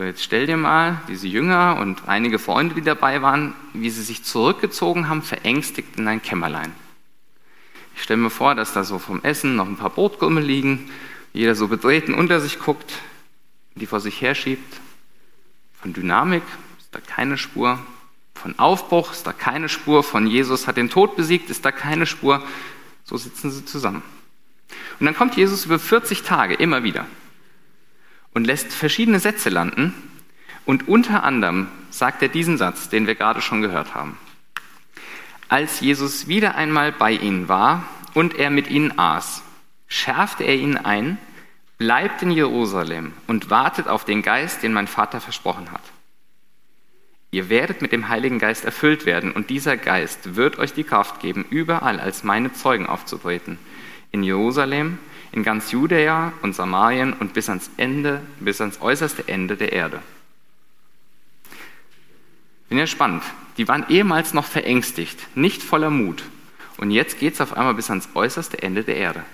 So, jetzt stell dir mal diese Jünger und einige Freunde, die dabei waren, wie sie sich zurückgezogen haben, verängstigt in ein Kämmerlein. Ich stelle mir vor, dass da so vom Essen noch ein paar Brotkrümel liegen, jeder so betreten unter sich guckt, die vor sich herschiebt. Von Dynamik ist da keine Spur. Von Aufbruch ist da keine Spur. Von Jesus hat den Tod besiegt, ist da keine Spur. So sitzen sie zusammen. Und dann kommt Jesus über 40 Tage immer wieder und lässt verschiedene Sätze landen. Und unter anderem sagt er diesen Satz, den wir gerade schon gehört haben. Als Jesus wieder einmal bei ihnen war und er mit ihnen aß, schärfte er ihnen ein, bleibt in Jerusalem und wartet auf den Geist, den mein Vater versprochen hat. Ihr werdet mit dem Heiligen Geist erfüllt werden und dieser Geist wird euch die Kraft geben, überall als meine Zeugen aufzutreten. In Jerusalem, in ganz Judäa und Samarien und bis ans Ende, bis ans äußerste Ende der Erde. Bin ja spannend. Die waren ehemals noch verängstigt, nicht voller Mut. Und jetzt geht es auf einmal bis ans äußerste Ende der Erde.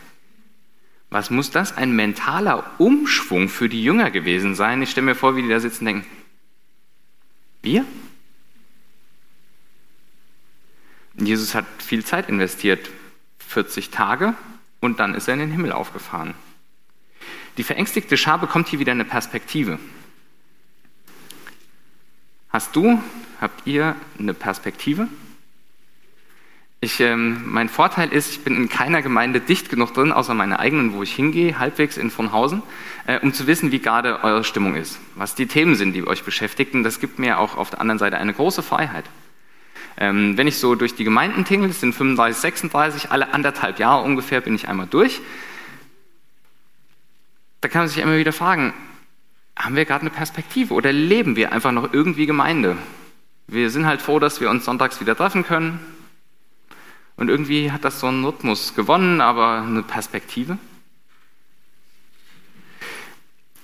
Was muss das ein mentaler Umschwung für die Jünger gewesen sein? Ich stelle mir vor, wie die da sitzen und denken, wir? Jesus hat viel Zeit investiert, 40 Tage, und dann ist er in den Himmel aufgefahren. Die verängstigte Schar bekommt hier wieder eine Perspektive. Hast du, habt ihr eine Perspektive? Ich, ähm, mein Vorteil ist, ich bin in keiner Gemeinde dicht genug drin, außer meiner eigenen, wo ich hingehe, halbwegs in Frohnhausen, äh, um zu wissen, wie gerade eure Stimmung ist, was die Themen sind, die euch beschäftigen. Das gibt mir auch auf der anderen Seite eine große Freiheit. Ähm, wenn ich so durch die Gemeinden tingle, das sind 35, 36, alle anderthalb Jahre ungefähr bin ich einmal durch, da kann man sich immer wieder fragen, haben wir gerade eine Perspektive oder leben wir einfach noch irgendwie Gemeinde? Wir sind halt froh, dass wir uns sonntags wieder treffen können, und irgendwie hat das so einen Rhythmus gewonnen, aber eine Perspektive.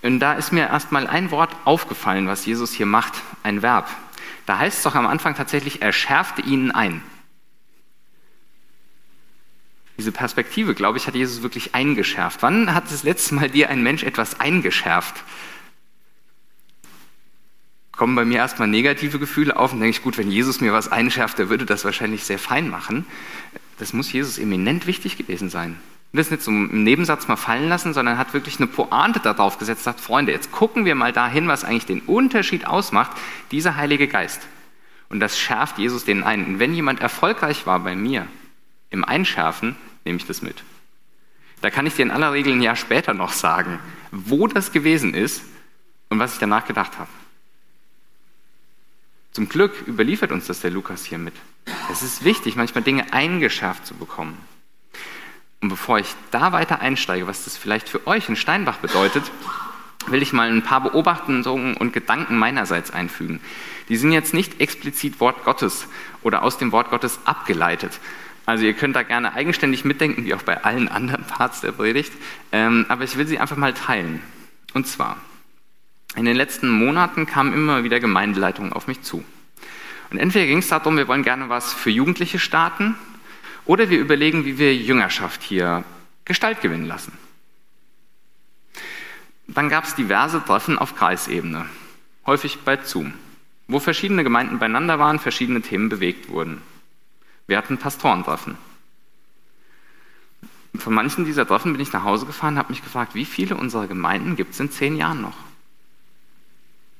Und da ist mir erstmal ein Wort aufgefallen, was Jesus hier macht, ein Verb. Da heißt es doch am Anfang tatsächlich, er schärfte ihnen ein. Diese Perspektive, glaube ich, hat Jesus wirklich eingeschärft. Wann hat das letzte Mal dir ein Mensch etwas eingeschärft? kommen bei mir erstmal negative Gefühle auf und denke ich, gut, wenn Jesus mir was einschärft, der würde das wahrscheinlich sehr fein machen. Das muss Jesus eminent wichtig gewesen sein. Und das nicht so im Nebensatz mal fallen lassen, sondern hat wirklich eine Pointe darauf gesetzt, sagt, Freunde, jetzt gucken wir mal dahin, was eigentlich den Unterschied ausmacht, dieser Heilige Geist. Und das schärft Jesus denen ein. Und wenn jemand erfolgreich war bei mir im Einschärfen, nehme ich das mit. Da kann ich dir in aller Regel ein Jahr später noch sagen, wo das gewesen ist und was ich danach gedacht habe. Zum Glück überliefert uns das der Lukas hier mit. Es ist wichtig, manchmal Dinge eingeschärft zu bekommen. Und bevor ich da weiter einsteige, was das vielleicht für euch in Steinbach bedeutet, will ich mal ein paar Beobachtungen und Gedanken meinerseits einfügen. Die sind jetzt nicht explizit Wort Gottes oder aus dem Wort Gottes abgeleitet. Also ihr könnt da gerne eigenständig mitdenken, wie auch bei allen anderen Parts der Predigt. Ähm, aber ich will sie einfach mal teilen. Und zwar, in den letzten Monaten kamen immer wieder Gemeindeleitungen auf mich zu. Und entweder ging es darum, wir wollen gerne was für Jugendliche starten, oder wir überlegen, wie wir Jüngerschaft hier Gestalt gewinnen lassen. Dann gab es diverse Treffen auf Kreisebene, häufig bei Zoom, wo verschiedene Gemeinden beieinander waren, verschiedene Themen bewegt wurden. Wir hatten Pastorentreffen. Von manchen dieser Treffen bin ich nach Hause gefahren und habe mich gefragt, wie viele unserer Gemeinden gibt es in zehn Jahren noch?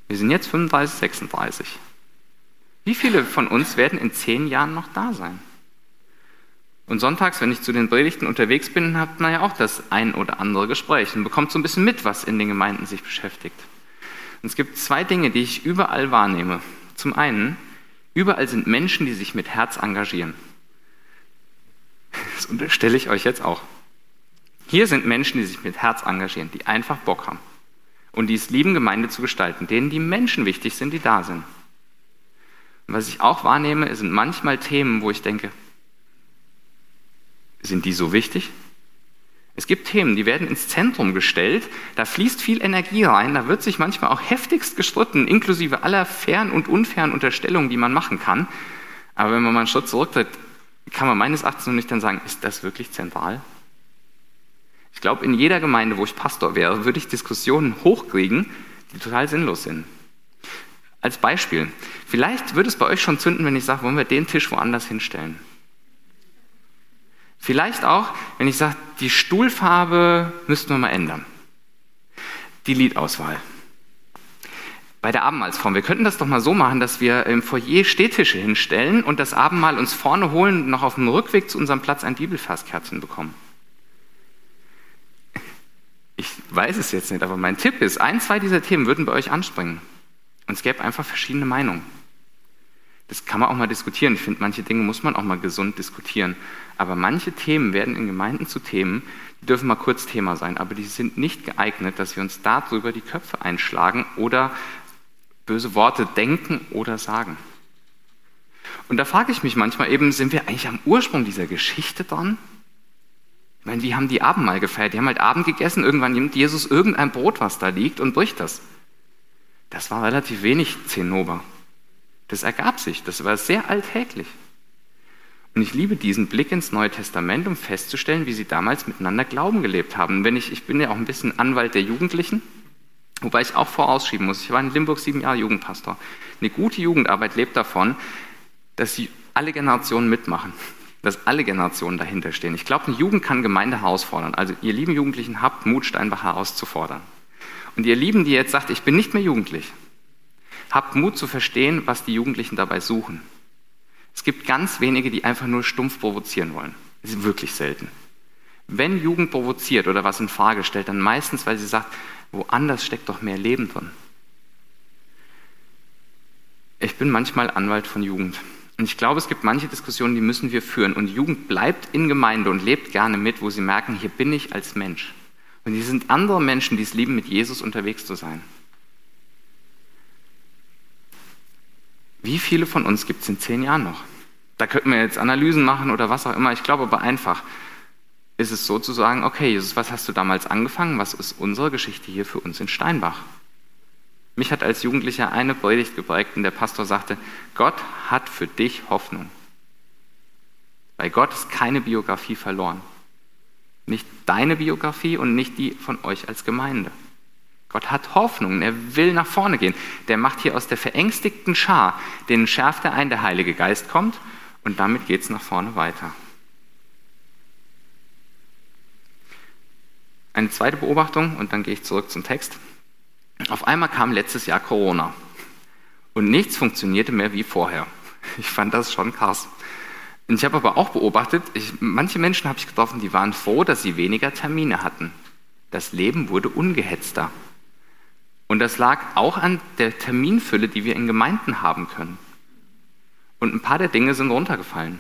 Wir sind jetzt 35, 36. Wie viele von uns werden in zehn Jahren noch da sein? Und sonntags, wenn ich zu den Predigten unterwegs bin, hat man ja auch das ein oder andere Gespräch und bekommt so ein bisschen mit, was in den Gemeinden sich beschäftigt. Und es gibt zwei Dinge, die ich überall wahrnehme. Zum einen, überall sind Menschen, die sich mit Herz engagieren. Das unterstelle ich euch jetzt auch. Hier sind Menschen, die sich mit Herz engagieren, die einfach Bock haben und die es lieben, Gemeinde zu gestalten, denen die Menschen wichtig sind, die da sind. Und was ich auch wahrnehme, sind manchmal Themen, wo ich denke, sind die so wichtig? Es gibt Themen, die werden ins Zentrum gestellt, da fließt viel Energie rein, da wird sich manchmal auch heftigst gestritten, inklusive aller fairen und unfairen Unterstellungen, die man machen kann. Aber wenn man mal einen Schritt zurücktritt, kann man meines Erachtens noch nicht dann sagen, ist das wirklich zentral? Ich glaube, in jeder Gemeinde, wo ich Pastor wäre, würde ich Diskussionen hochkriegen, die total sinnlos sind. Als Beispiel, vielleicht würde es bei euch schon zünden, wenn ich sage, wollen wir den Tisch woanders hinstellen. Vielleicht auch, wenn ich sage, die Stuhlfarbe müssten wir mal ändern. Die Liedauswahl. Bei der Abendmahlsform. Wir könnten das doch mal so machen, dass wir im Foyer Stehtische hinstellen und das Abendmahl uns vorne holen und noch auf dem Rückweg zu unserem Platz ein Bibelverskerzchen bekommen. Ich weiß es jetzt nicht, aber mein Tipp ist, ein, zwei dieser Themen würden bei euch anspringen. Und es gäbe einfach verschiedene Meinungen. Das kann man auch mal diskutieren. Ich finde, manche Dinge muss man auch mal gesund diskutieren. Aber manche Themen werden in Gemeinden zu Themen, die dürfen mal kurz Thema sein, aber die sind nicht geeignet, dass wir uns darüber die Köpfe einschlagen oder böse Worte denken oder sagen. Und da frage ich mich manchmal eben, sind wir eigentlich am Ursprung dieser Geschichte dran? Ich meine, wie haben die Abendmahl gefeiert? Die haben halt Abend gegessen, irgendwann nimmt Jesus irgendein Brot, was da liegt, und bricht das. Das war relativ wenig Zinnober. Das ergab sich, das war sehr alltäglich. Und ich liebe diesen Blick ins Neue Testament, um festzustellen, wie sie damals miteinander Glauben gelebt haben. Wenn ich, ich bin ja auch ein bisschen Anwalt der Jugendlichen, wobei ich auch vorausschieben muss. Ich war in Limburg sieben Jahre Jugendpastor. Eine gute Jugendarbeit lebt davon, dass alle Generationen mitmachen dass alle Generationen dahinter stehen. Ich glaube, eine Jugend kann Gemeinde herausfordern. Also ihr lieben Jugendlichen, habt Mut, Steinbach herauszufordern. Und ihr Lieben, die jetzt sagt, ich bin nicht mehr jugendlich, habt Mut zu verstehen, was die Jugendlichen dabei suchen. Es gibt ganz wenige, die einfach nur stumpf provozieren wollen. Das ist wirklich selten. Wenn Jugend provoziert oder was in Frage stellt, dann meistens, weil sie sagt, woanders steckt doch mehr Leben drin. Ich bin manchmal Anwalt von Jugend. Und ich glaube, es gibt manche Diskussionen, die müssen wir führen. Und Jugend bleibt in Gemeinde und lebt gerne mit, wo sie merken, hier bin ich als Mensch. Und hier sind andere Menschen, die es lieben, mit Jesus unterwegs zu sein. Wie viele von uns gibt es in zehn Jahren noch? Da könnten wir jetzt Analysen machen oder was auch immer. Ich glaube aber einfach, ist es so zu sagen, okay, Jesus, was hast du damals angefangen? Was ist unsere Geschichte hier für uns in Steinbach? Mich hat als Jugendlicher eine Predigt geprägt und der Pastor sagte, Gott hat für dich Hoffnung. Bei Gott ist keine Biografie verloren. Nicht deine Biografie und nicht die von euch als Gemeinde. Gott hat Hoffnung, er will nach vorne gehen. Der macht hier aus der verängstigten Schar, den schärft er ein, der Heilige Geist kommt und damit geht es nach vorne weiter. Eine zweite Beobachtung und dann gehe ich zurück zum Text. Auf einmal kam letztes Jahr Corona und nichts funktionierte mehr wie vorher. Ich fand das schon krass. Und ich habe aber auch beobachtet, ich, manche Menschen habe ich getroffen, die waren froh, dass sie weniger Termine hatten. Das Leben wurde ungehetzter. Und das lag auch an der Terminfülle, die wir in Gemeinden haben können. Und ein paar der Dinge sind runtergefallen.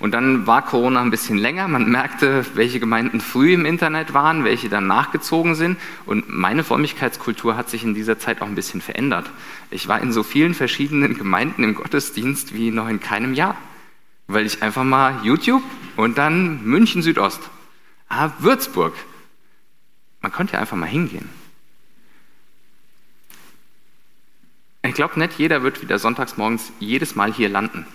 Und dann war Corona ein bisschen länger. Man merkte, welche Gemeinden früh im Internet waren, welche dann nachgezogen sind. Und meine Frömmigkeitskultur hat sich in dieser Zeit auch ein bisschen verändert. Ich war in so vielen verschiedenen Gemeinden im Gottesdienst wie noch in keinem Jahr. Weil ich einfach mal YouTube und dann München Südost. Ah, Würzburg. Man konnte ja einfach mal hingehen. Ich glaube, nicht jeder wird wieder sonntags morgens jedes Mal hier landen.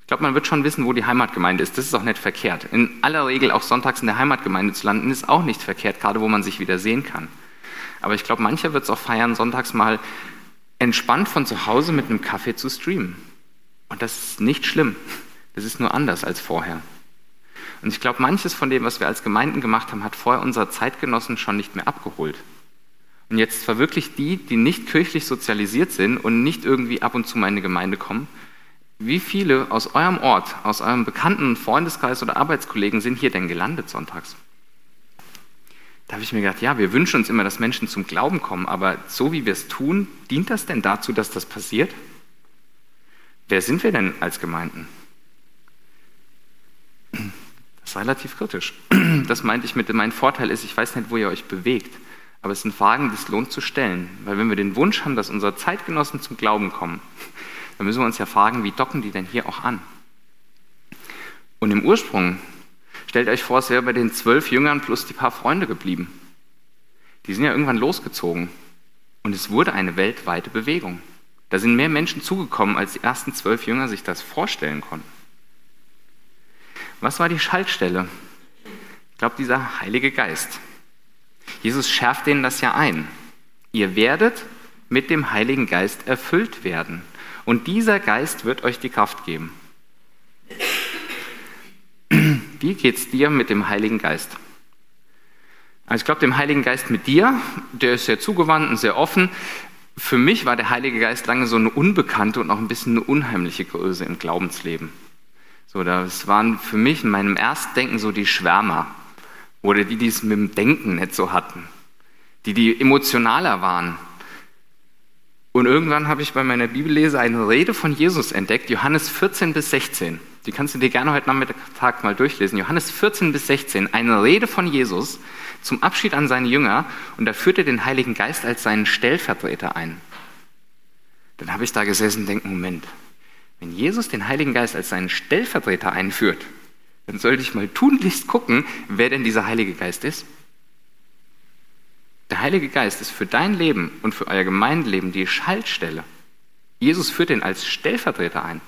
Ich glaube, man wird schon wissen, wo die Heimatgemeinde ist. Das ist auch nicht verkehrt. In aller Regel auch sonntags in der Heimatgemeinde zu landen, ist auch nicht verkehrt, gerade wo man sich wieder sehen kann. Aber ich glaube, mancher wird es auch feiern, sonntags mal entspannt von zu Hause mit einem Kaffee zu streamen. Und das ist nicht schlimm. Das ist nur anders als vorher. Und ich glaube, manches von dem, was wir als Gemeinden gemacht haben, hat vorher unsere Zeitgenossen schon nicht mehr abgeholt. Und jetzt verwirklicht die, die nicht kirchlich sozialisiert sind und nicht irgendwie ab und zu mal in eine Gemeinde kommen, wie viele aus eurem Ort, aus eurem bekannten Freundeskreis oder Arbeitskollegen sind hier denn gelandet sonntags? Da habe ich mir gedacht, ja, wir wünschen uns immer, dass Menschen zum Glauben kommen, aber so wie wir es tun, dient das denn dazu, dass das passiert? Wer sind wir denn als Gemeinden? Das ist relativ kritisch. Das meinte ich mit, mein Vorteil ist, ich weiß nicht, wo ihr euch bewegt, aber es sind Fragen, die es lohnt zu stellen, weil wenn wir den Wunsch haben, dass unsere Zeitgenossen zum Glauben kommen, dann müssen wir uns ja fragen, wie docken die denn hier auch an? Und im Ursprung, stellt euch vor, es wäre bei den zwölf Jüngern plus die paar Freunde geblieben. Die sind ja irgendwann losgezogen. Und es wurde eine weltweite Bewegung. Da sind mehr Menschen zugekommen, als die ersten zwölf Jünger sich das vorstellen konnten. Was war die Schaltstelle? Ich glaube, dieser Heilige Geist. Jesus schärft denen das ja ein. Ihr werdet mit dem Heiligen Geist erfüllt werden. Und dieser Geist wird euch die Kraft geben. Wie geht es dir mit dem Heiligen Geist? Also ich glaube, dem Heiligen Geist mit dir, der ist sehr zugewandt und sehr offen. Für mich war der Heilige Geist lange so eine unbekannte und auch ein bisschen eine unheimliche Größe im Glaubensleben. So, das waren für mich in meinem Erstdenken so die Schwärmer oder die, die es mit dem Denken nicht so hatten, die, die emotionaler waren. Und irgendwann habe ich bei meiner Bibellese eine Rede von Jesus entdeckt, Johannes 14 bis 16. Die kannst du dir gerne heute Nachmittag mal durchlesen. Johannes 14 bis 16, eine Rede von Jesus zum Abschied an seine Jünger und da führt er den Heiligen Geist als seinen Stellvertreter ein. Dann habe ich da gesessen und denke, Moment, wenn Jesus den Heiligen Geist als seinen Stellvertreter einführt, dann sollte ich mal tunlichst gucken, wer denn dieser Heilige Geist ist. Der Heilige Geist ist für dein Leben und für euer Gemeindeleben die Schaltstelle. Jesus führt ihn als Stellvertreter ein.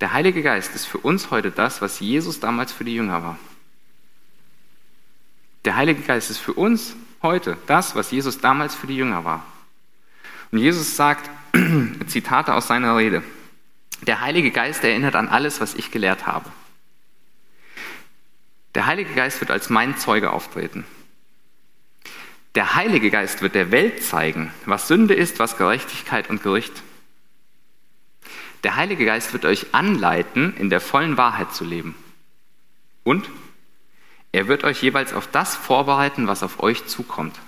Der Heilige Geist ist für uns heute das, was Jesus damals für die Jünger war. Der Heilige Geist ist für uns heute das, was Jesus damals für die Jünger war. Und Jesus sagt, Zitate aus seiner Rede, der Heilige Geist erinnert an alles, was ich gelehrt habe. Der Heilige Geist wird als mein Zeuge auftreten. Der Heilige Geist wird der Welt zeigen, was Sünde ist, was Gerechtigkeit und Gericht. Der Heilige Geist wird euch anleiten, in der vollen Wahrheit zu leben. Und er wird euch jeweils auf das vorbereiten, was auf euch zukommt.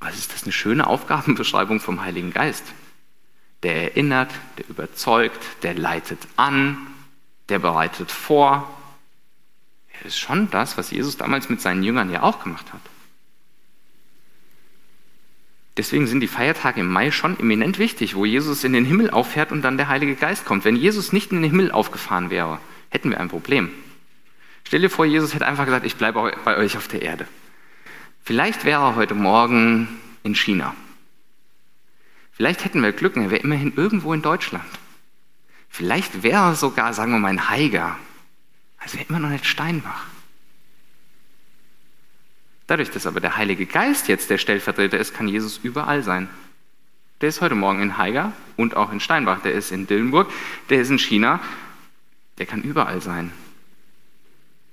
Was ist das eine schöne Aufgabenbeschreibung vom Heiligen Geist? Der erinnert, der überzeugt, der leitet an, der bereitet vor. Er ist schon das, was Jesus damals mit seinen Jüngern ja auch gemacht hat. Deswegen sind die Feiertage im Mai schon eminent wichtig, wo Jesus in den Himmel auffährt und dann der Heilige Geist kommt. Wenn Jesus nicht in den Himmel aufgefahren wäre, hätten wir ein Problem. Stell dir vor, Jesus hätte einfach gesagt, ich bleibe bei euch auf der Erde. Vielleicht wäre er heute Morgen in China. Vielleicht hätten wir Glück, er wäre immerhin irgendwo in Deutschland. Vielleicht wäre sogar, sagen wir mal, ein Haiger. Also wäre immer noch nicht Steinbach. Dadurch, dass aber der Heilige Geist jetzt der Stellvertreter ist, kann Jesus überall sein. Der ist heute Morgen in Haiger und auch in Steinbach. Der ist in Dillenburg, der ist in China der kann überall sein.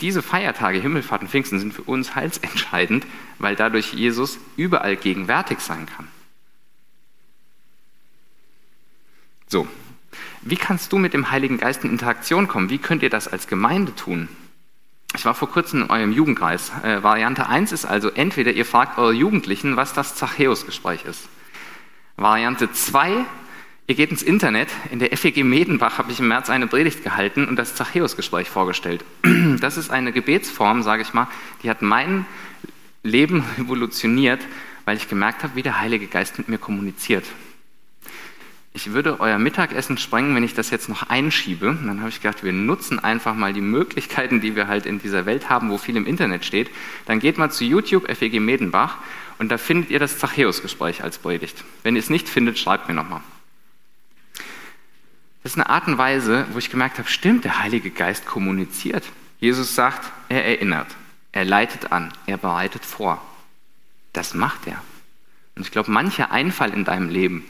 Diese Feiertage, Himmelfahrt und Pfingsten, sind für uns heilsentscheidend, weil dadurch Jesus überall gegenwärtig sein kann. So, wie kannst du mit dem Heiligen Geist in Interaktion kommen? Wie könnt ihr das als Gemeinde tun? Ich war vor kurzem in eurem Jugendkreis. Äh, Variante 1 ist also entweder ihr fragt eure Jugendlichen, was das Zachäus-Gespräch ist. Variante 2 Ihr geht ins Internet. In der FEG Medenbach habe ich im März eine Predigt gehalten und das Zachäus-Gespräch vorgestellt. Das ist eine Gebetsform, sage ich mal, die hat mein Leben revolutioniert, weil ich gemerkt habe, wie der Heilige Geist mit mir kommuniziert. Ich würde euer Mittagessen sprengen, wenn ich das jetzt noch einschiebe. Und dann habe ich gedacht, wir nutzen einfach mal die Möglichkeiten, die wir halt in dieser Welt haben, wo viel im Internet steht. Dann geht mal zu YouTube FEG Medenbach und da findet ihr das Zachäus-Gespräch als Predigt. Wenn ihr es nicht findet, schreibt mir nochmal. Das ist eine Art und Weise, wo ich gemerkt habe, stimmt, der Heilige Geist kommuniziert. Jesus sagt, er erinnert, er leitet an, er bereitet vor. Das macht er. Und ich glaube, mancher Einfall in deinem Leben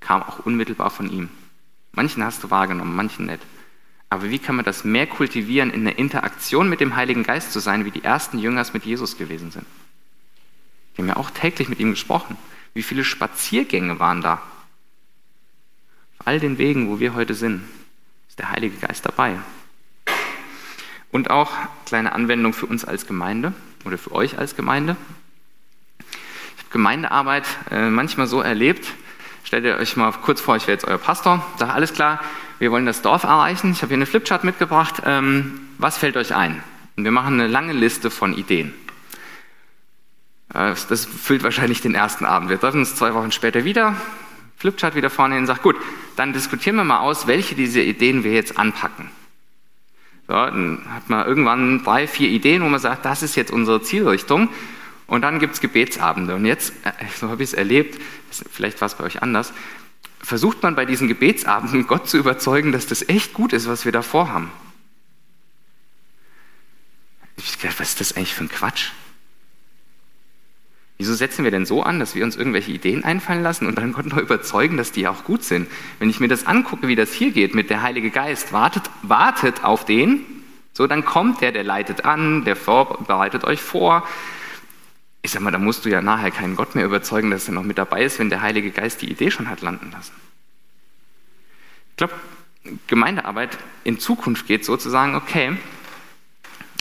kam auch unmittelbar von ihm. Manchen hast du wahrgenommen, manchen nicht. Aber wie kann man das mehr kultivieren, in der Interaktion mit dem Heiligen Geist zu sein, wie die ersten Jüngers mit Jesus gewesen sind? Die haben ja auch täglich mit ihm gesprochen. Wie viele Spaziergänge waren da? all den Wegen, wo wir heute sind, ist der Heilige Geist dabei. Und auch kleine Anwendung für uns als Gemeinde oder für euch als Gemeinde. Ich habe Gemeindearbeit äh, manchmal so erlebt. Stellt ihr euch mal kurz vor, ich wäre jetzt euer Pastor. Sag alles klar, wir wollen das Dorf erreichen. Ich habe hier eine Flipchart mitgebracht. Ähm, was fällt euch ein? Und wir machen eine lange Liste von Ideen. Äh, das füllt wahrscheinlich den ersten Abend. Wir treffen uns zwei Wochen später wieder. Flipchart wieder vorne hin und sagt, gut, dann diskutieren wir mal aus, welche dieser Ideen wir jetzt anpacken. So, dann hat man irgendwann drei, vier Ideen, wo man sagt, das ist jetzt unsere Zielrichtung. Und dann gibt es Gebetsabende. Und jetzt, äh, so habe ich es erlebt, vielleicht war es bei euch anders, versucht man bei diesen Gebetsabenden Gott zu überzeugen, dass das echt gut ist, was wir da vorhaben. Ich habe gedacht, was ist das eigentlich für ein Quatsch? Wieso setzen wir denn so an, dass wir uns irgendwelche Ideen einfallen lassen und dann Gott noch überzeugen, dass die auch gut sind? Wenn ich mir das angucke, wie das hier geht mit der Heilige Geist, wartet, wartet auf den, so dann kommt der, der leitet an, der bereitet euch vor. Ich sag mal, da musst du ja nachher keinen Gott mehr überzeugen, dass er noch mit dabei ist, wenn der Heilige Geist die Idee schon hat landen lassen. Ich glaube, Gemeindearbeit in Zukunft geht sozusagen, okay,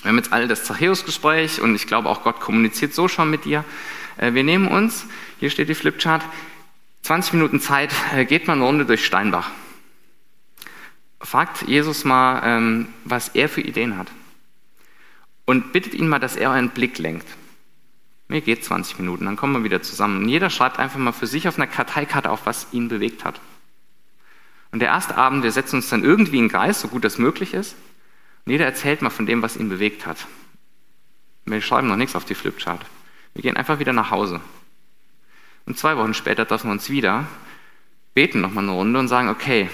wir haben jetzt alle das Zachäus-Gespräch und ich glaube auch Gott kommuniziert so schon mit dir. Äh, wir nehmen uns, hier steht die Flipchart, 20 Minuten Zeit, äh, geht mal eine Runde durch Steinbach. Fragt Jesus mal, ähm, was er für Ideen hat. Und bittet ihn mal, dass er euren Blick lenkt. Mir geht 20 Minuten, dann kommen wir wieder zusammen. Und jeder schreibt einfach mal für sich auf einer Karteikarte auf, was ihn bewegt hat. Und der erste Abend, wir setzen uns dann irgendwie in den Kreis, so gut das möglich ist. Und jeder erzählt mal von dem, was ihn bewegt hat. Wir schreiben noch nichts auf die Flipchart. Wir gehen einfach wieder nach Hause. Und zwei Wochen später treffen wir uns wieder, beten nochmal eine Runde und sagen, okay,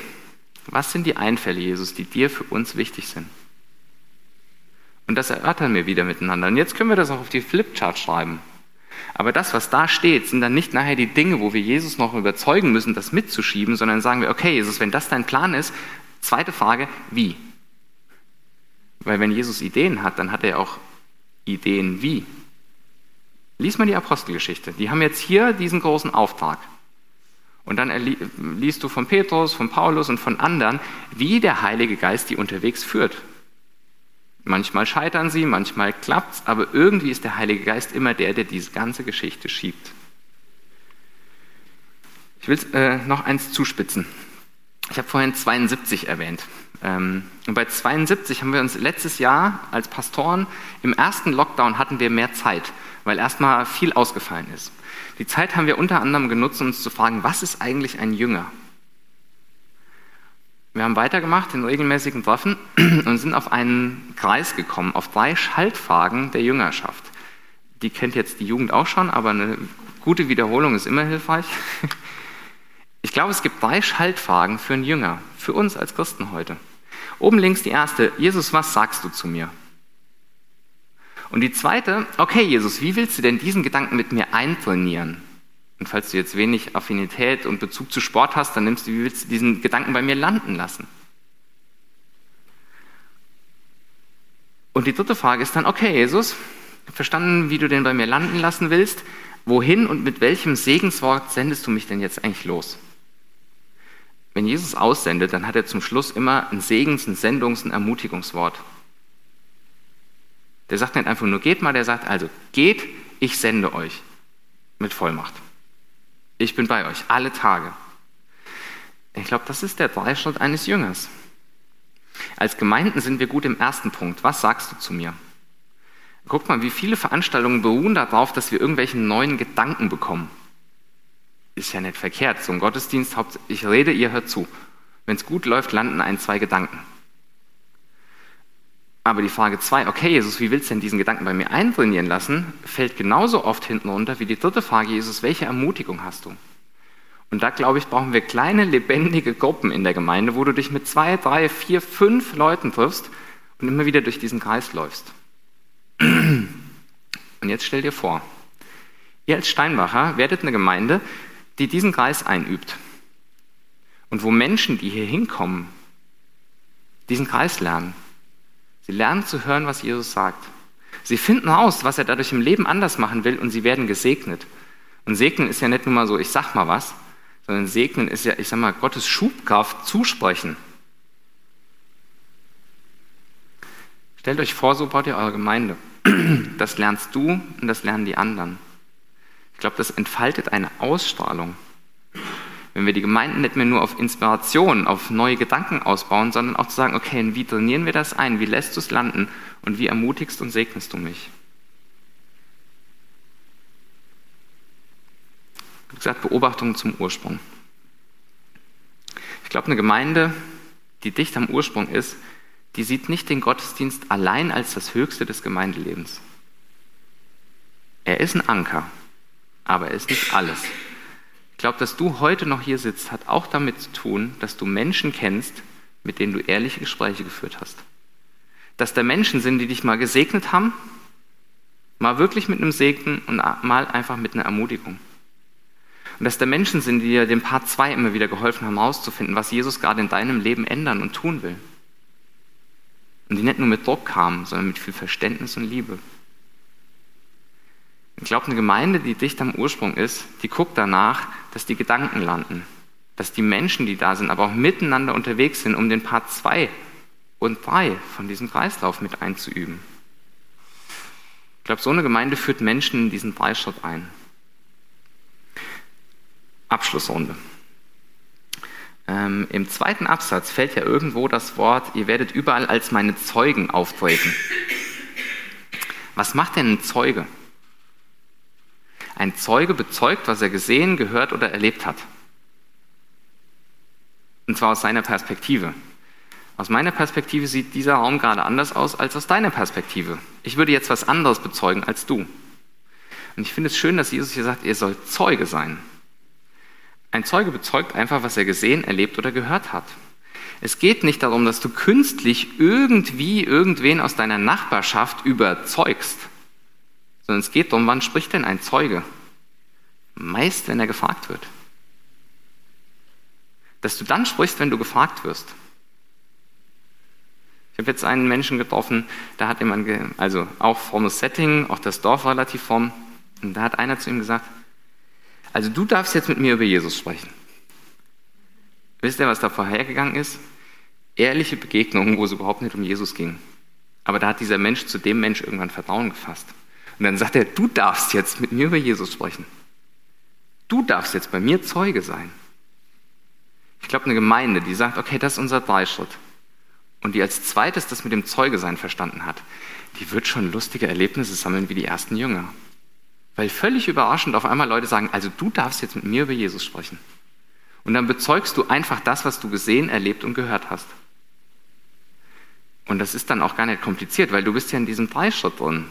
was sind die Einfälle, Jesus, die dir für uns wichtig sind? Und das erörtern wir wieder miteinander. Und jetzt können wir das auch auf die Flipchart schreiben. Aber das, was da steht, sind dann nicht nachher die Dinge, wo wir Jesus noch überzeugen müssen, das mitzuschieben, sondern sagen wir, okay, Jesus, wenn das dein Plan ist, zweite Frage, wie? Weil wenn Jesus Ideen hat, dann hat er auch Ideen wie. Lies mal die Apostelgeschichte. Die haben jetzt hier diesen großen Auftrag. Und dann liest du von Petrus, von Paulus und von anderen, wie der Heilige Geist die unterwegs führt. Manchmal scheitern sie, manchmal klappt's, aber irgendwie ist der Heilige Geist immer der, der diese ganze Geschichte schiebt. Ich will äh, noch eins zuspitzen. Ich habe vorhin 72 erwähnt. Ähm, und bei 72 haben wir uns letztes Jahr als Pastoren im ersten Lockdown hatten wir mehr Zeit weil erstmal viel ausgefallen ist. Die Zeit haben wir unter anderem genutzt, um uns zu fragen, was ist eigentlich ein Jünger? Wir haben weitergemacht in regelmäßigen Treffen und sind auf einen Kreis gekommen, auf drei Schaltfragen der Jüngerschaft. Die kennt jetzt die Jugend auch schon, aber eine gute Wiederholung ist immer hilfreich. Ich glaube, es gibt drei Schaltfragen für einen Jünger, für uns als Christen heute. Oben links die erste, Jesus, was sagst du zu mir? Und die zweite, okay Jesus, wie willst du denn diesen Gedanken mit mir eintrainieren? Und falls du jetzt wenig Affinität und Bezug zu Sport hast, dann nimmst du, wie willst du diesen Gedanken bei mir landen lassen? Und die dritte Frage ist dann, okay Jesus, verstanden, wie du den bei mir landen lassen willst. Wohin und mit welchem Segenswort sendest du mich denn jetzt eigentlich los? Wenn Jesus aussendet, dann hat er zum Schluss immer ein Segens-, ein Sendungs-, ein Ermutigungswort. Der sagt nicht einfach nur geht mal, der sagt also geht, ich sende euch mit Vollmacht. Ich bin bei euch alle Tage. Ich glaube, das ist der Dreischritt eines Jüngers. Als Gemeinden sind wir gut im ersten Punkt. Was sagst du zu mir? Guck mal, wie viele Veranstaltungen beruhen darauf, dass wir irgendwelchen neuen Gedanken bekommen. Ist ja nicht verkehrt. So ein Gottesdienst, ich rede, ihr hört zu. Wenn es gut läuft, landen ein, zwei Gedanken. Aber die Frage zwei, okay, Jesus, wie willst du denn diesen Gedanken bei mir eintrainieren lassen, fällt genauso oft hinten runter wie die dritte Frage, Jesus, welche Ermutigung hast du? Und da, glaube ich, brauchen wir kleine, lebendige Gruppen in der Gemeinde, wo du dich mit zwei, drei, vier, fünf Leuten triffst und immer wieder durch diesen Kreis läufst. Und jetzt stell dir vor, ihr als Steinbacher werdet eine Gemeinde, die diesen Kreis einübt. Und wo Menschen, die hier hinkommen, diesen Kreis lernen, Sie lernen zu hören, was Jesus sagt. Sie finden aus, was er dadurch im Leben anders machen will und sie werden gesegnet. Und segnen ist ja nicht nur mal so, ich sag mal was, sondern segnen ist ja, ich sag mal, Gottes Schubkraft zusprechen. Stellt euch vor, so baut ihr eure Gemeinde. Das lernst du und das lernen die anderen. Ich glaube, das entfaltet eine Ausstrahlung. Wenn wir die Gemeinden nicht mehr nur auf Inspiration, auf neue Gedanken ausbauen, sondern auch zu sagen, okay, wie trainieren wir das ein? Wie lässt du es landen? Und wie ermutigst und segnest du mich? Wie gesagt, Beobachtungen zum Ursprung. Ich glaube, eine Gemeinde, die dicht am Ursprung ist, die sieht nicht den Gottesdienst allein als das Höchste des Gemeindelebens. Er ist ein Anker, aber er ist nicht alles glaube, dass du heute noch hier sitzt, hat auch damit zu tun, dass du Menschen kennst, mit denen du ehrliche Gespräche geführt hast. Dass da Menschen sind, die dich mal gesegnet haben Mal wirklich mit einem Segen und mal einfach mit einer Ermutigung. Und dass da Menschen sind, die dir dem Part 2 immer wieder geholfen haben, herauszufinden, was Jesus gerade in deinem Leben ändern und tun will. Und die nicht nur mit Druck kamen, sondern mit viel Verständnis und Liebe. Ich glaube, eine Gemeinde, die dicht am Ursprung ist, die guckt danach, dass die Gedanken landen, dass die Menschen, die da sind, aber auch miteinander unterwegs sind, um den Part 2 und 3 von diesem Kreislauf mit einzuüben. Ich glaube, so eine Gemeinde führt Menschen in diesen Dreischritt ein. Abschlussrunde. Ähm, Im zweiten Absatz fällt ja irgendwo das Wort, ihr werdet überall als meine Zeugen auftreten. Was macht denn ein Zeuge? Ein Zeuge bezeugt, was er gesehen, gehört oder erlebt hat. Und zwar aus seiner Perspektive. Aus meiner Perspektive sieht dieser Raum gerade anders aus als aus deiner Perspektive. Ich würde jetzt was anderes bezeugen als du. Und ich finde es schön, dass Jesus hier sagt, ihr sollt Zeuge sein. Ein Zeuge bezeugt einfach, was er gesehen, erlebt oder gehört hat. Es geht nicht darum, dass du künstlich irgendwie irgendwen aus deiner Nachbarschaft überzeugst, sondern es geht darum, wann spricht denn ein Zeuge? Meist, wenn er gefragt wird. Dass du dann sprichst, wenn du gefragt wirst. Ich habe jetzt einen Menschen getroffen, da hat jemand, also auch frommes Setting, auch das Dorf relativ fromm, und da hat einer zu ihm gesagt, also du darfst jetzt mit mir über Jesus sprechen. Wisst ihr, was da vorhergegangen ist? Ehrliche Begegnungen, wo es überhaupt nicht um Jesus ging. Aber da hat dieser Mensch zu dem Mensch irgendwann Vertrauen gefasst. Und dann sagt er, du darfst jetzt mit mir über Jesus sprechen. Du darfst jetzt bei mir Zeuge sein. Ich glaube, eine Gemeinde, die sagt, okay, das ist unser Dreischritt. Und die als zweites das mit dem Zeuge sein verstanden hat, die wird schon lustige Erlebnisse sammeln wie die ersten Jünger. Weil völlig überraschend auf einmal Leute sagen, also du darfst jetzt mit mir über Jesus sprechen. Und dann bezeugst du einfach das, was du gesehen, erlebt und gehört hast. Und das ist dann auch gar nicht kompliziert, weil du bist ja in diesem Dreischritt drin.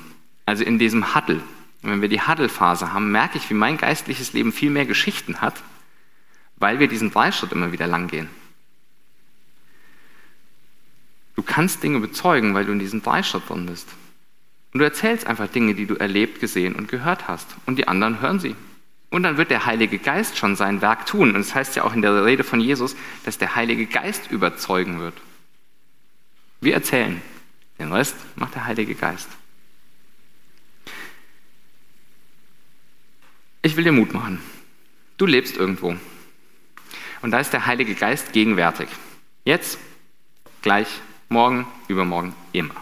Also in diesem Huddle. Wenn wir die Huddle-Phase haben, merke ich, wie mein geistliches Leben viel mehr Geschichten hat, weil wir diesen Dreischritt immer wieder lang gehen. Du kannst Dinge bezeugen, weil du in diesem Dreischritt drin bist. Und du erzählst einfach Dinge, die du erlebt, gesehen und gehört hast. Und die anderen hören sie. Und dann wird der Heilige Geist schon sein Werk tun. Und es das heißt ja auch in der Rede von Jesus, dass der Heilige Geist überzeugen wird. Wir erzählen. Den Rest macht der Heilige Geist. Ich will dir Mut machen. Du lebst irgendwo. Und da ist der Heilige Geist gegenwärtig. Jetzt, gleich, morgen, übermorgen, immer.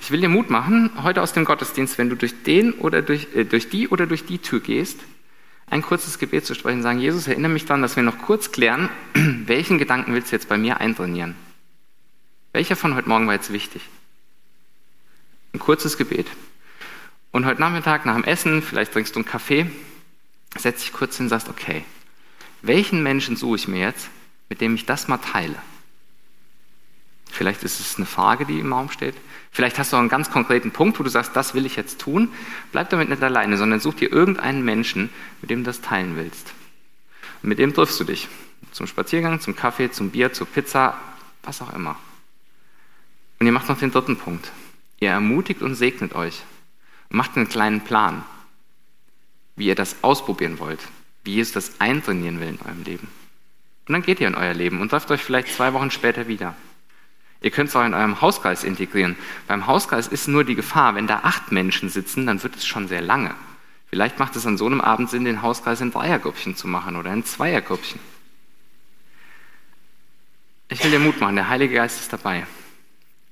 Ich will dir Mut machen, heute aus dem Gottesdienst, wenn du durch den oder durch, äh, durch die oder durch die Tür gehst, ein kurzes Gebet zu sprechen, sagen, Jesus, erinnere mich daran, dass wir noch kurz klären, welchen Gedanken willst du jetzt bei mir eintrainieren? Welcher von heute Morgen war jetzt wichtig? Ein kurzes Gebet. Und heute Nachmittag nach dem Essen, vielleicht trinkst du einen Kaffee, setz dich kurz hin und sagst, okay, welchen Menschen suche ich mir jetzt, mit dem ich das mal teile? Vielleicht ist es eine Frage, die im Raum steht. Vielleicht hast du auch einen ganz konkreten Punkt, wo du sagst, das will ich jetzt tun. Bleib damit nicht alleine, sondern such dir irgendeinen Menschen, mit dem du das teilen willst. Und mit dem triffst du dich. Zum Spaziergang, zum Kaffee, zum Bier, zur Pizza, was auch immer. Und ihr macht noch den dritten Punkt. Ihr ermutigt und segnet euch. Macht einen kleinen Plan, wie ihr das ausprobieren wollt, wie es das eintrainieren will in eurem Leben. Und dann geht ihr in euer Leben und trefft euch vielleicht zwei Wochen später wieder. Ihr könnt es auch in eurem Hauskreis integrieren. Beim Hauskreis ist nur die Gefahr, wenn da acht Menschen sitzen, dann wird es schon sehr lange. Vielleicht macht es an so einem Abend Sinn, den Hauskreis in Dreiergrüppchen zu machen oder in Zweiergrüppchen. Ich will dir Mut machen, der Heilige Geist ist dabei.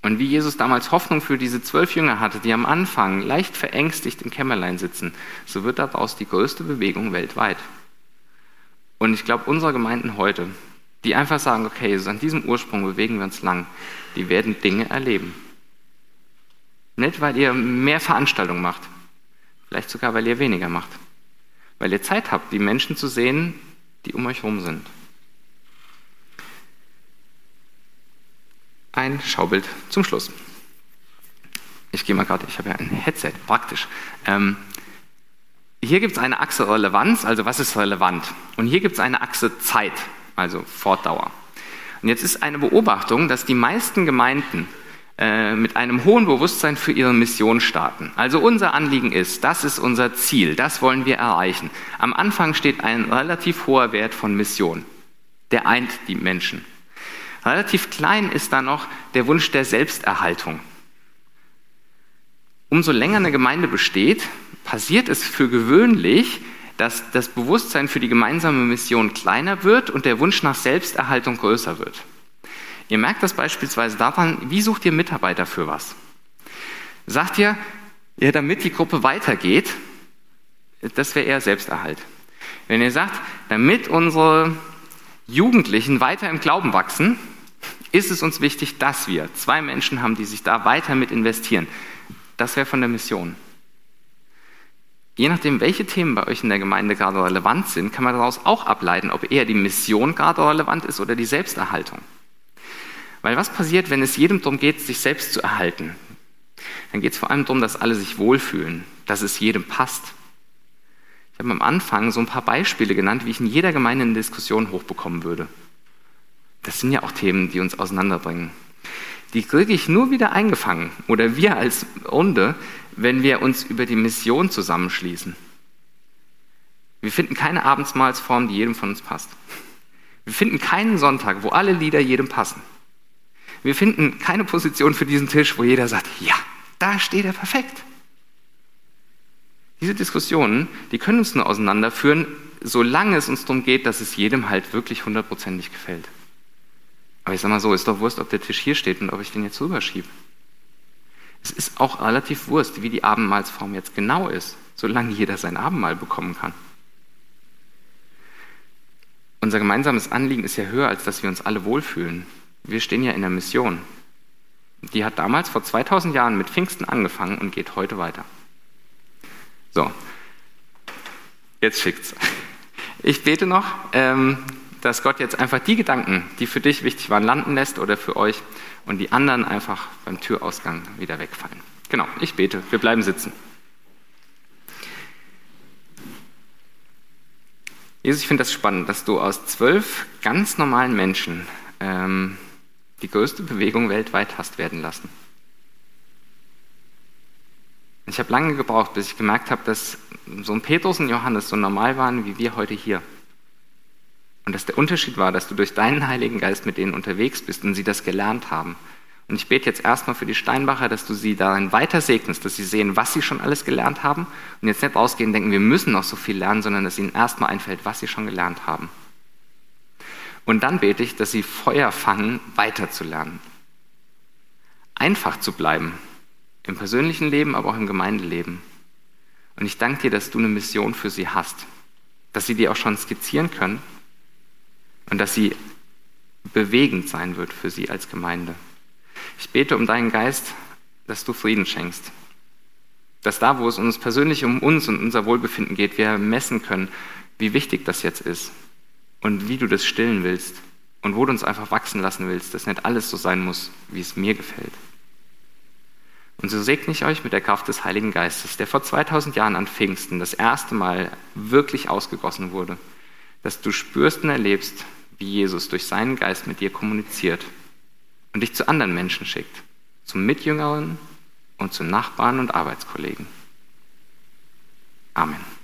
Und wie Jesus damals Hoffnung für diese zwölf Jünger hatte, die am Anfang leicht verängstigt im Kämmerlein sitzen, so wird daraus die größte Bewegung weltweit. Und ich glaube, unsere Gemeinden heute, die einfach sagen, okay, an diesem Ursprung bewegen wir uns lang, die werden Dinge erleben. Nicht, weil ihr mehr Veranstaltungen macht, vielleicht sogar, weil ihr weniger macht. Weil ihr Zeit habt, die Menschen zu sehen, die um euch herum sind. Ein Schaubild zum Schluss. Ich gehe mal gerade, ich habe ja ein Headset, praktisch. Ähm, hier gibt es eine Achse Relevanz, also was ist relevant? Und hier gibt es eine Achse Zeit, also Fortdauer. Und jetzt ist eine Beobachtung, dass die meisten Gemeinden äh, mit einem hohen Bewusstsein für ihre Mission starten. Also unser Anliegen ist, das ist unser Ziel, das wollen wir erreichen. Am Anfang steht ein relativ hoher Wert von Mission. Der eint die Menschen. Relativ klein ist da noch der Wunsch der Selbsterhaltung. Umso länger eine Gemeinde besteht, passiert es für gewöhnlich, dass das Bewusstsein für die gemeinsame Mission kleiner wird und der Wunsch nach Selbsterhaltung größer wird. Ihr merkt das beispielsweise daran, wie sucht ihr Mitarbeiter für was? Sagt ihr, ja, damit die Gruppe weitergeht, das wäre eher Selbsterhalt. Wenn ihr sagt, damit unsere Jugendlichen weiter im Glauben wachsen, ist es uns wichtig, dass wir zwei Menschen haben, die sich da weiter mit investieren. Das wäre von der Mission. Je nachdem, welche Themen bei euch in der Gemeinde gerade relevant sind, kann man daraus auch ableiten, ob eher die Mission gerade relevant ist oder die Selbsterhaltung. Weil was passiert, wenn es jedem darum geht, sich selbst zu erhalten? Dann geht es vor allem darum, dass alle sich wohlfühlen, dass es jedem passt. Ich habe am Anfang so ein paar Beispiele genannt, wie ich in jeder Gemeinde eine Diskussion hochbekommen würde. Das sind ja auch Themen, die uns auseinanderbringen. Die kriege ich nur wieder eingefangen, oder wir als Runde, wenn wir uns über die Mission zusammenschließen. Wir finden keine Abendsmahlsform, die jedem von uns passt. Wir finden keinen Sonntag, wo alle Lieder jedem passen. Wir finden keine Position für diesen Tisch, wo jeder sagt, ja, da steht er perfekt. Diese Diskussionen, die können uns nur auseinanderführen, solange es uns darum geht, dass es jedem halt wirklich hundertprozentig gefällt. Aber ich sage mal so, ist doch Wurst, ob der Tisch hier steht und ob ich den jetzt rüberschiebe. Es ist auch relativ Wurst, wie die Abendmahlsform jetzt genau ist, solange jeder sein Abendmahl bekommen kann. Unser gemeinsames Anliegen ist ja höher, als dass wir uns alle wohlfühlen. Wir stehen ja in der Mission. Die hat damals vor 2000 Jahren mit Pfingsten angefangen und geht heute weiter. So, jetzt schickt's. Ich bete noch, ähm, dass Gott jetzt einfach die Gedanken, die für dich wichtig waren, landen lässt oder für euch und die anderen einfach beim Türausgang wieder wegfallen. Genau, ich bete. Wir bleiben sitzen. Jesus, ich finde das spannend, dass du aus zwölf ganz normalen Menschen ähm, die größte Bewegung weltweit hast werden lassen. Ich habe lange gebraucht, bis ich gemerkt habe, dass so ein Petrus und Johannes so normal waren wie wir heute hier. Und dass der Unterschied war, dass du durch deinen Heiligen Geist mit denen unterwegs bist und sie das gelernt haben. Und ich bete jetzt erstmal für die Steinbacher, dass du sie darin weiter segnest, dass sie sehen, was sie schon alles gelernt haben und jetzt nicht rausgehen und denken, wir müssen noch so viel lernen, sondern dass ihnen erstmal einfällt, was sie schon gelernt haben. Und dann bete ich, dass sie Feuer fangen, weiterzulernen. Einfach zu bleiben. Im persönlichen Leben, aber auch im Gemeindeleben. Und ich danke dir, dass du eine Mission für sie hast. Dass sie die auch schon skizzieren können. Und dass sie bewegend sein wird für sie als Gemeinde. Ich bete um deinen Geist, dass du Frieden schenkst. Dass da, wo es uns persönlich um uns und unser Wohlbefinden geht, wir messen können, wie wichtig das jetzt ist und wie du das stillen willst und wo du uns einfach wachsen lassen willst, dass nicht alles so sein muss, wie es mir gefällt. Und so segne ich euch mit der Kraft des Heiligen Geistes, der vor 2000 Jahren an Pfingsten das erste Mal wirklich ausgegossen wurde, dass du spürst und erlebst, wie Jesus durch seinen Geist mit dir kommuniziert und dich zu anderen Menschen schickt, zum Mitjüngeren und zu Nachbarn und Arbeitskollegen. Amen.